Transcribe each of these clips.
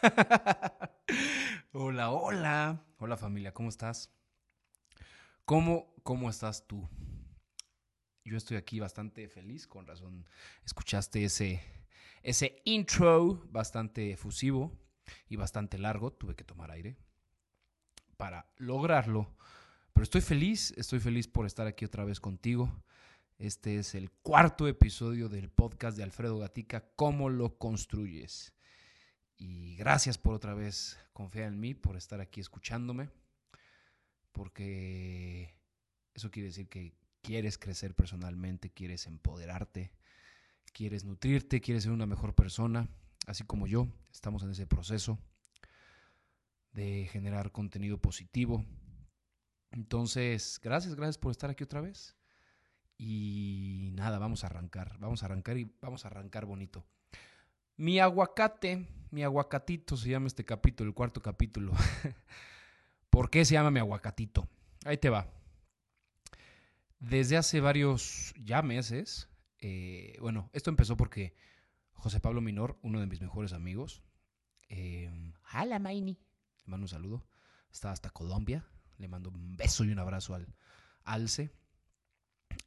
hola, hola. Hola familia, ¿cómo estás? ¿Cómo, ¿Cómo estás tú? Yo estoy aquí bastante feliz, con razón escuchaste ese, ese intro bastante efusivo y bastante largo. Tuve que tomar aire para lograrlo. Pero estoy feliz, estoy feliz por estar aquí otra vez contigo. Este es el cuarto episodio del podcast de Alfredo Gatica, ¿Cómo lo construyes? Y gracias por otra vez confiar en mí, por estar aquí escuchándome, porque eso quiere decir que quieres crecer personalmente, quieres empoderarte, quieres nutrirte, quieres ser una mejor persona, así como yo. Estamos en ese proceso de generar contenido positivo. Entonces, gracias, gracias por estar aquí otra vez. Y nada, vamos a arrancar, vamos a arrancar y vamos a arrancar bonito. Mi aguacate, mi aguacatito se llama este capítulo, el cuarto capítulo. ¿Por qué se llama mi aguacatito? Ahí te va. Desde hace varios ya meses, eh, bueno, esto empezó porque José Pablo Minor, uno de mis mejores amigos, eh, hola Maini, le mando un saludo, está hasta Colombia, le mando un beso y un abrazo al Alce.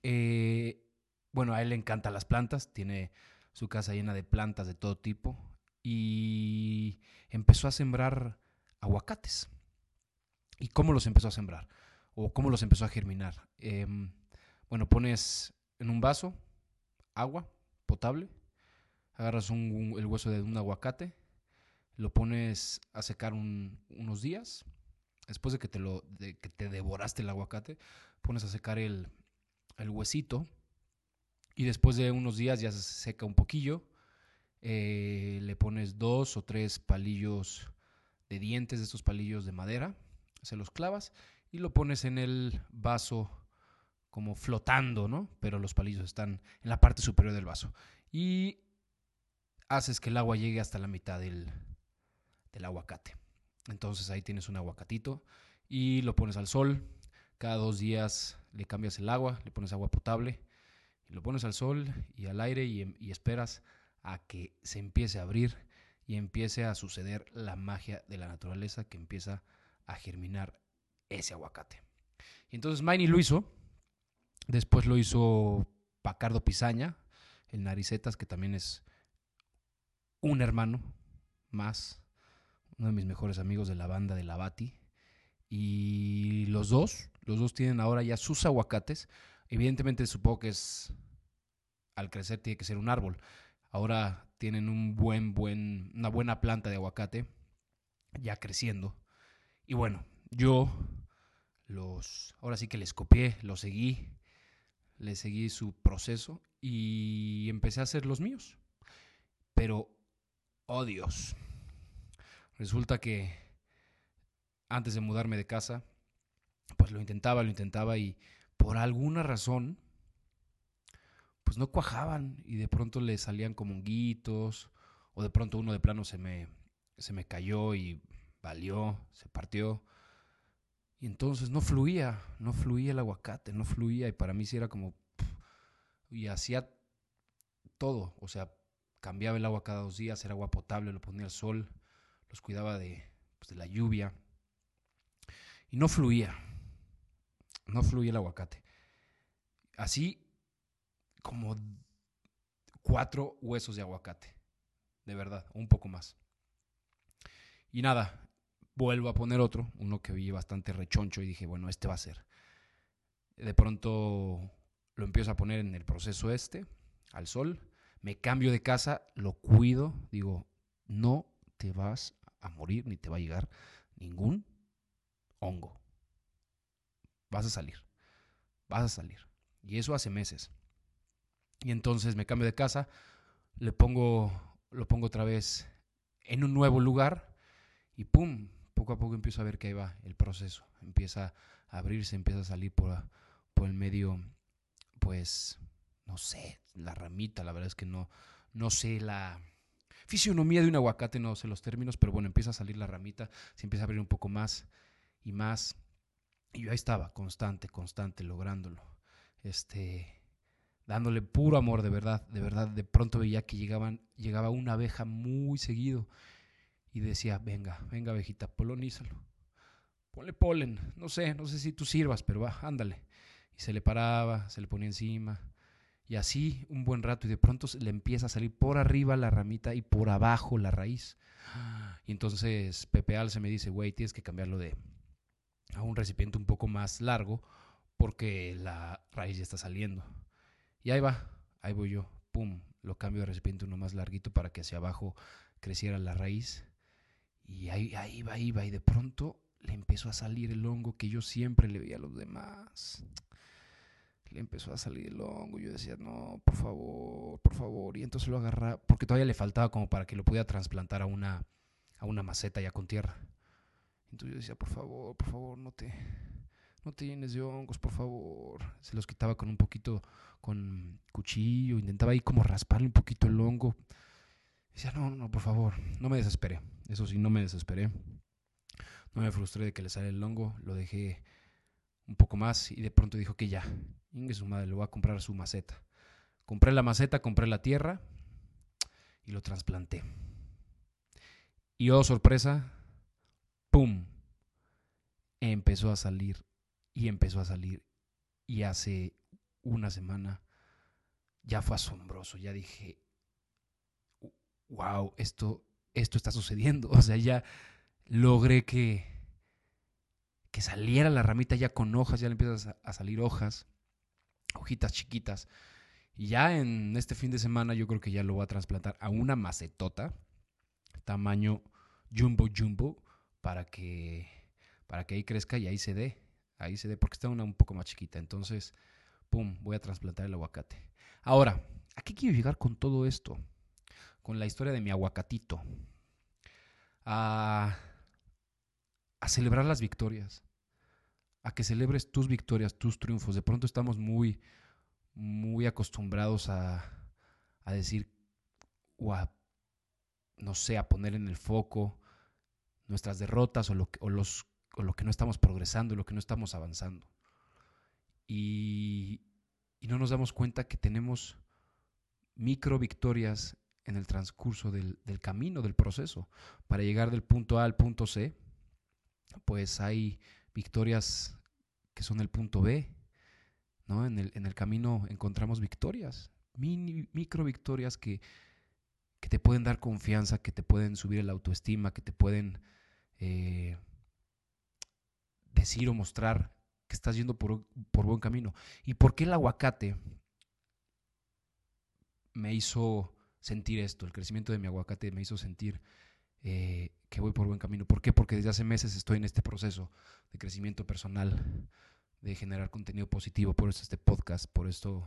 Eh, bueno, a él le encantan las plantas, tiene su casa llena de plantas de todo tipo y empezó a sembrar aguacates. ¿Y cómo los empezó a sembrar? ¿O cómo los empezó a germinar? Em, bueno, pones en un vaso agua potable, agarras el hueso de un aguacate, lo pones a secar unos días. Después de que te, lo, de que te devoraste el aguacate, pones a secar el, el huesito y después de unos días ya se seca un poquillo. Eh, le pones dos o tres palillos de dientes, de estos palillos de madera, se los clavas y lo pones en el vaso como flotando, ¿no? Pero los palillos están en la parte superior del vaso. Y haces que el agua llegue hasta la mitad del, del aguacate. Entonces ahí tienes un aguacatito y lo pones al sol. Cada dos días le cambias el agua, le pones agua potable lo pones al sol y al aire y, y esperas a que se empiece a abrir y empiece a suceder la magia de la naturaleza que empieza a germinar ese aguacate. Y entonces Miney lo hizo, después lo hizo Pacardo Pizaña, el Naricetas, que también es un hermano más, uno de mis mejores amigos de la banda de la Bati. Y los dos, los dos tienen ahora ya sus aguacates. Evidentemente supongo que es al crecer tiene que ser un árbol. Ahora tienen un buen, buen, una buena planta de aguacate ya creciendo. Y bueno, yo los, ahora sí que les copié, los seguí, les seguí su proceso y empecé a hacer los míos. Pero, oh Dios, resulta que antes de mudarme de casa, pues lo intentaba, lo intentaba y por alguna razón pues no cuajaban y de pronto le salían como honguitos o de pronto uno de plano se me, se me cayó y valió, se partió. Y entonces no fluía, no fluía el aguacate, no fluía y para mí sí era como... Y hacía todo, o sea, cambiaba el agua cada dos días, era agua potable, lo ponía al sol, los cuidaba de, pues, de la lluvia. Y no fluía, no fluía el aguacate. Así como cuatro huesos de aguacate. De verdad, un poco más. Y nada, vuelvo a poner otro, uno que vi bastante rechoncho y dije, bueno, este va a ser. De pronto lo empiezo a poner en el proceso este, al sol, me cambio de casa, lo cuido, digo, no te vas a morir ni te va a llegar ningún hongo. Vas a salir, vas a salir. Y eso hace meses. Y entonces me cambio de casa, le pongo, lo pongo otra vez en un nuevo lugar y ¡pum! Poco a poco empiezo a ver que ahí va el proceso. Empieza a abrirse, empieza a salir por, por el medio, pues, no sé, la ramita, la verdad es que no, no sé la, fisionomía de un aguacate, no sé los términos, pero bueno, empieza a salir la ramita, se empieza a abrir un poco más y más. Y yo ahí estaba, constante, constante, lográndolo. Este, dándole puro amor, de verdad, de verdad. De pronto veía que llegaban, llegaba una abeja muy seguido y decía, venga, venga abejita, polonízalo. Ponle polen, no sé, no sé si tú sirvas, pero va, ándale. Y se le paraba, se le ponía encima. Y así un buen rato y de pronto le empieza a salir por arriba la ramita y por abajo la raíz. Y entonces Pepe Al se me dice, güey, tienes que cambiarlo de a un recipiente un poco más largo porque la raíz ya está saliendo. Y ahí va, ahí voy yo, pum, lo cambio de recipiente uno más larguito para que hacia abajo creciera la raíz. Y ahí, ahí va, ahí va, y de pronto le empezó a salir el hongo que yo siempre le veía a los demás. Le empezó a salir el hongo. Yo decía, no, por favor, por favor. Y entonces lo agarraba, porque todavía le faltaba como para que lo pudiera trasplantar a una, a una maceta ya con tierra. Entonces yo decía, por favor, por favor, no te, no te llenes de hongos, por favor. Se los quitaba con un poquito, con cuchillo, intentaba ahí como rasparle un poquito el hongo. Decía, no, no, por favor, no me desesperé. Eso sí, no me desesperé. No me frustré de que le sale el hongo, lo dejé un poco más y de pronto dijo que ya, Inge su madre, le voy a comprar su maceta. Compré la maceta, compré la tierra y lo trasplanté. Y oh, sorpresa, ¡pum! Empezó a salir y empezó a salir. Y hace una semana ya fue asombroso. Ya dije, wow, esto, esto está sucediendo. O sea, ya logré que, que saliera la ramita ya con hojas, ya le empiezan a salir hojas, hojitas chiquitas. Y ya en este fin de semana yo creo que ya lo voy a trasplantar a una macetota, tamaño jumbo jumbo, para que, para que ahí crezca y ahí se dé ahí se dé, porque está una un poco más chiquita. Entonces, pum, voy a trasplantar el aguacate. Ahora, ¿a qué quiero llegar con todo esto? Con la historia de mi aguacatito. A, a celebrar las victorias. A que celebres tus victorias, tus triunfos. De pronto estamos muy, muy acostumbrados a, a decir, o a, no sé, a poner en el foco nuestras derrotas o, lo, o los o lo que no estamos progresando, lo que no estamos avanzando. Y, no nos damos cuenta que tenemos micro victorias en el transcurso del, camino, del proceso. Para llegar del punto A al punto C, pues hay victorias que son el punto B. ¿no? En, el, en el camino encontramos victorias, micro victorias que, que, te pueden dar confianza, que te pueden subir la autoestima, que te pueden eh, decir o mostrar que estás yendo por, buen camino. ¿Y por qué el aguacate me hizo sentir esto? El crecimiento de mi aguacate me hizo sentir eh, que voy por buen camino. ¿Por qué? Porque desde hace meses estoy en este proceso de crecimiento personal, de generar contenido positivo. Por eso este podcast, por esto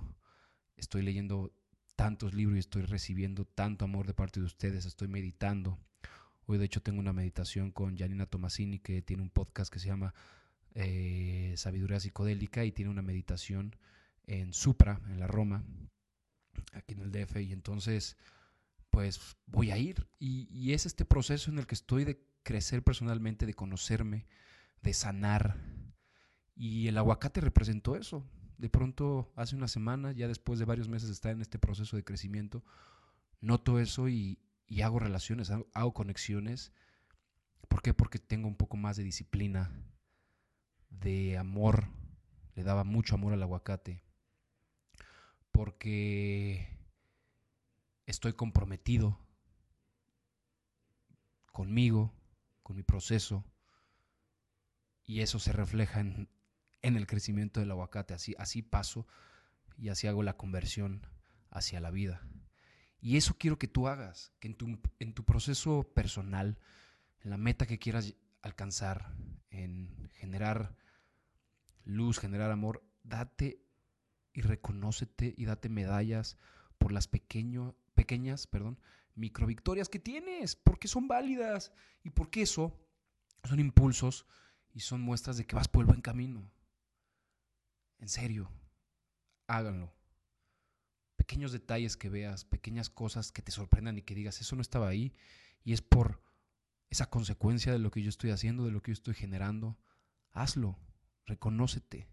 estoy leyendo tantos libros y estoy recibiendo tanto amor de parte de ustedes, estoy meditando. Hoy de hecho tengo una meditación con Janina Tomasini que tiene un podcast que se llama eh, Sabiduría Psicodélica y tiene una meditación en Supra, en la Roma, aquí en el DF. Y entonces, pues voy a ir. Y, es este proceso en el que estoy de crecer personalmente, de conocerme, de sanar. Y el aguacate representó eso. De pronto, hace una semana, ya después de varios meses de estar en este proceso de crecimiento, noto eso y, y hago relaciones, hago, conexiones. ¿Por qué? Porque tengo un poco más de disciplina, de amor, le daba mucho amor al aguacate, porque estoy comprometido conmigo, con mi proceso, y eso se refleja en, en el crecimiento del aguacate. Así, así paso y así hago la conversión hacia la vida. Y eso quiero que tú hagas, que en tu, en tu proceso personal, en la meta que quieras alcanzar, en generar luz, generar amor, date y reconócete y date medallas por las pequeño, pequeñas perdón, microvictorias que tienes, porque son válidas y porque eso son impulsos y son muestras de que vas por el buen camino. En serio, háganlo pequeños detalles que veas, pequeñas cosas que te sorprendan y que digas, eso no estaba ahí y es por esa consecuencia de lo que yo estoy haciendo, de lo que yo estoy generando. Hazlo, reconócete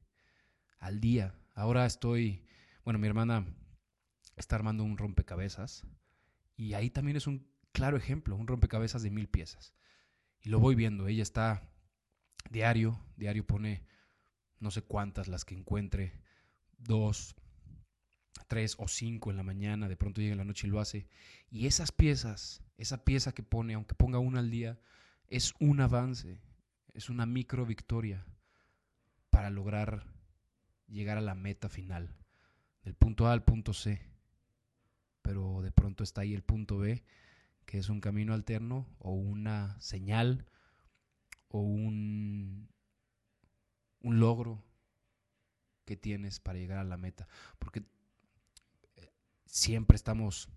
al día. Ahora estoy, bueno, mi hermana está armando un rompecabezas y ahí también es un claro ejemplo, un rompecabezas de mil piezas. Y lo voy viendo, ella está diario, diario pone no sé cuántas las que encuentre, dos, tres o cinco en la mañana, de pronto llega en la noche y lo hace. Y esas piezas, esa pieza que pone, aunque ponga una al día, es un avance, es una micro victoria para lograr llegar a la meta final, del punto A al punto C. Pronto está ahí el punto B, que es un camino alterno o una señal o un, un logro que tienes para llegar a la meta. Porque eh, siempre estamos,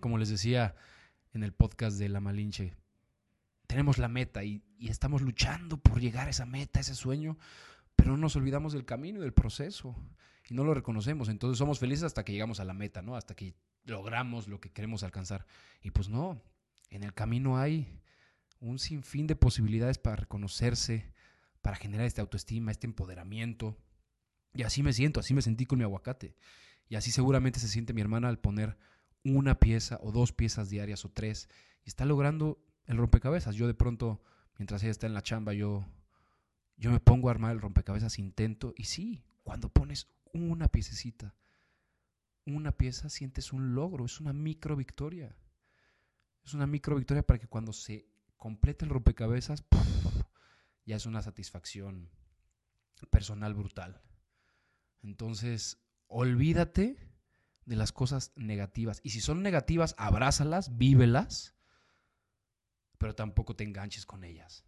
como les decía en el podcast de La Malinche, tenemos la meta y, estamos luchando por llegar a esa meta, ese sueño, pero no nos olvidamos del camino y del proceso y no lo reconocemos. Entonces somos felices hasta que llegamos a la meta, ¿no? Hasta que logramos lo que queremos alcanzar. Y pues no, en el camino hay un sinfín de posibilidades para reconocerse, para generar esta autoestima, este empoderamiento, y así me siento, así me sentí con mi aguacate. Y así seguramente se siente mi hermana al poner una pieza o dos piezas diarias o tres. Y está logrando el rompecabezas. Yo de pronto, mientras ella está en la chamba, yo, yo me pongo a armar el rompecabezas, intento. Y sí, cuando pones una piececita, una pieza, sientes un logro. Es una micro victoria. Es una micro victoria para que cuando se complete el rompecabezas, ya es una satisfacción personal brutal. Entonces, olvídate de las cosas negativas. Y si son negativas, abrázalas, vívelas, pero tampoco te enganches con ellas.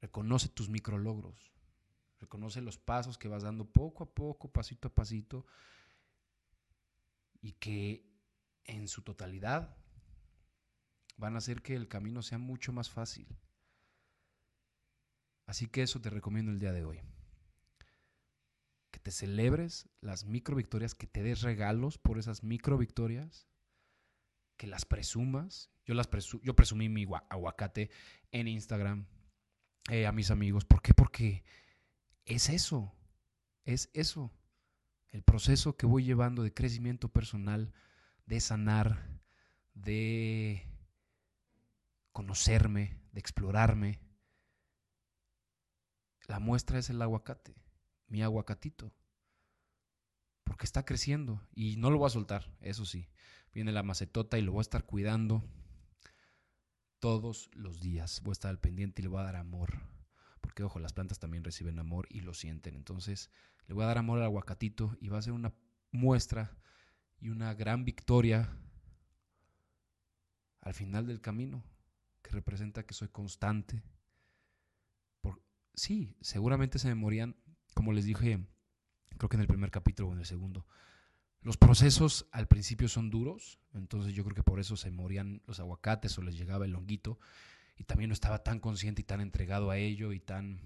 Reconoce tus micrologros. Reconoce los pasos que vas dando poco a poco, pasito a pasito, y que en su totalidad van a hacer que el camino sea mucho más fácil. Así que eso te recomiendo el día de hoy que te celebres las micro victorias, que te des regalos por esas micro victorias, que las presumas. Yo, las yo presumí mi aguacate en Instagram eh, a mis amigos. ¿Por qué? Porque es eso, es eso. El proceso que voy llevando de crecimiento personal, de sanar, de conocerme, de explorarme. La muestra es el aguacate mi aguacatito. Porque está creciendo y no lo voy a soltar, eso sí. Viene la macetota y lo voy a estar cuidando todos los días. Voy a estar al pendiente y le voy a dar amor. Porque, ojo, las plantas también reciben amor y lo sienten. Entonces, le voy a dar amor al aguacatito y va a ser una muestra y una gran victoria al final del camino, que representa que soy constante. Por, sí, seguramente se me morían como les dije, creo que en el primer capítulo o en el segundo, los procesos al principio son duros, entonces yo creo que por eso se morían los aguacates o les llegaba el honguito y también no estaba tan consciente y tan entregado a ello y tan,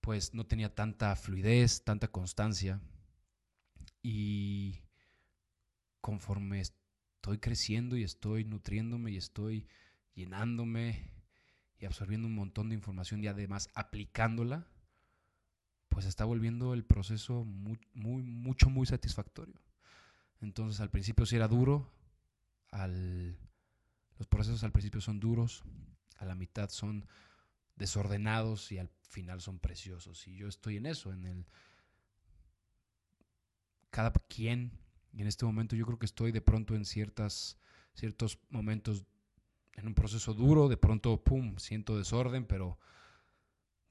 pues no tenía tanta fluidez, tanta constancia y conforme estoy creciendo y estoy nutriéndome y estoy llenándome y absorbiendo un montón de información y además aplicándola, pues está volviendo el proceso muy, mucho, muy satisfactorio. Entonces al principio sí era duro, al, los procesos al principio son duros, a la mitad son desordenados y al final son preciosos. Y yo estoy en eso, en el... Cada quien, y en este momento yo creo que estoy de pronto en ciertas, ciertos momentos en un proceso duro, de pronto, ¡pum!, siento desorden, pero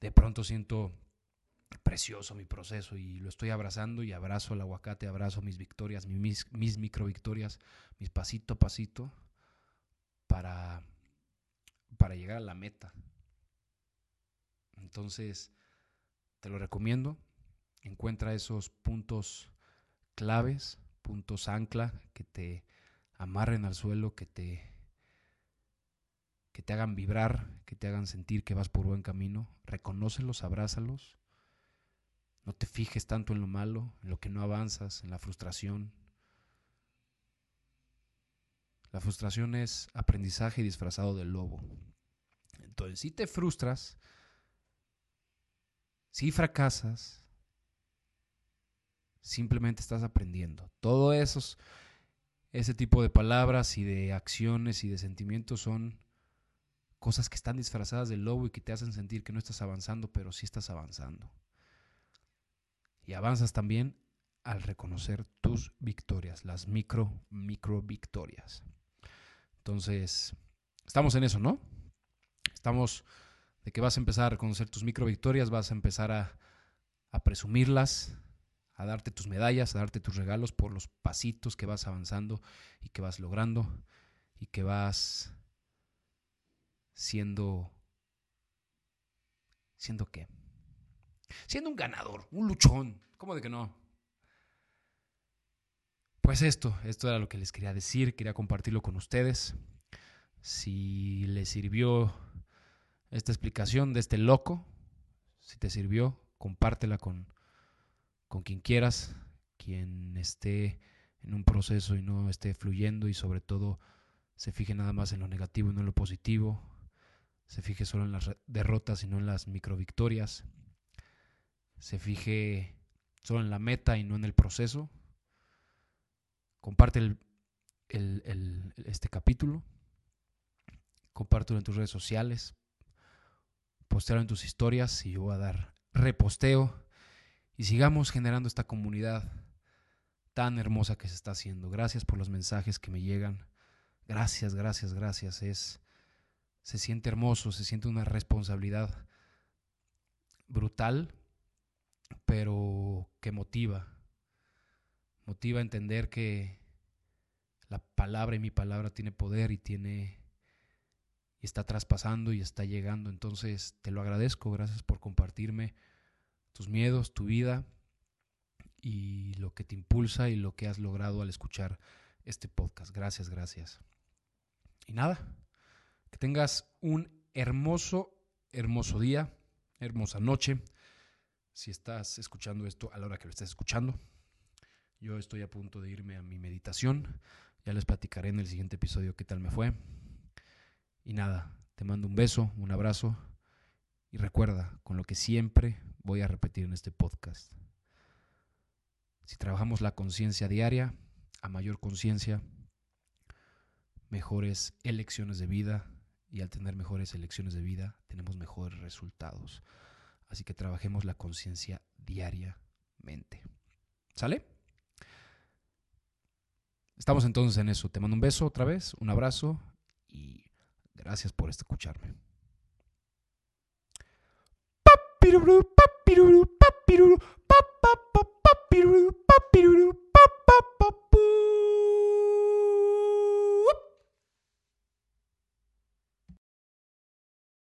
de pronto siento precioso mi proceso y lo estoy abrazando y abrazo el aguacate, abrazo mis victorias, mis, mis micro victorias, mis pasito a pasito para, para llegar a la meta. Entonces, te lo recomiendo. Encuentra esos puntos claves, puntos ancla que te amarren al suelo, que te que te hagan vibrar, que te hagan sentir que vas por buen camino. Reconócelos, abrázalos No te fijes tanto en lo malo, en lo que no avanzas, en la frustración. La frustración es aprendizaje disfrazado del lobo. Entonces, si te frustras, si fracasas, simplemente estás aprendiendo. Todo esos, ese tipo de palabras y de acciones y de sentimientos son cosas que están disfrazadas del lobo y que te hacen sentir que no estás avanzando, pero sí estás avanzando. Y avanzas también al reconocer tus victorias, las micro, micro victorias. Entonces, estamos en eso, ¿no? Estamos de que vas a empezar a reconocer tus micro victorias, vas a empezar a, a presumirlas, a darte tus medallas, a darte tus regalos por los pasitos que vas avanzando y que vas logrando y que vas siendo... ¿Siendo qué? Siendo un ganador, un luchón. ¿Cómo de que no? Pues esto, esto era lo que les quería decir, quería compartirlo con ustedes. Si les sirvió esta explicación de este loco, si te sirvió, compártela con, con quien quieras, quien esté en un proceso y no esté fluyendo y sobre todo se fije nada más en lo negativo y no en lo positivo, se fije solo en las derrotas y no en las microvictorias, se fije solo en la meta y no en el proceso. Comparte el, este capítulo, compártelo en tus redes sociales, postealo en tus historias y yo voy a dar reposteo y sigamos generando esta comunidad tan hermosa que se está haciendo. Gracias por los mensajes que me llegan. Gracias, gracias, gracias. Es se siente hermoso, se siente una responsabilidad brutal, pero que motiva. Motiva a entender que la palabra y mi palabra tiene poder y tiene y está traspasando y está llegando. Entonces, te lo agradezco, gracias por compartirme tus miedos, tu vida y lo que te impulsa y lo que has logrado al escuchar este podcast. Gracias, gracias. Y nada, que tengas un hermoso, hermoso día, hermosa noche. Si estás escuchando esto a la hora que lo estés escuchando, yo estoy a punto de irme a mi meditación. Ya les platicaré en el siguiente episodio qué tal me fue. Y nada, te mando un beso, un abrazo y recuerda con lo que siempre voy a repetir en este podcast. Si trabajamos la conciencia diaria, a mayor conciencia, mejores elecciones de vida y al tener mejores elecciones de vida tenemos mejores resultados. Así que trabajemos la conciencia diariamente. ¿Sale? Estamos entonces en eso. Te mando un beso otra vez, un abrazo y gracias por escucharme. papiruru, papiruru, papiruru, papiruru.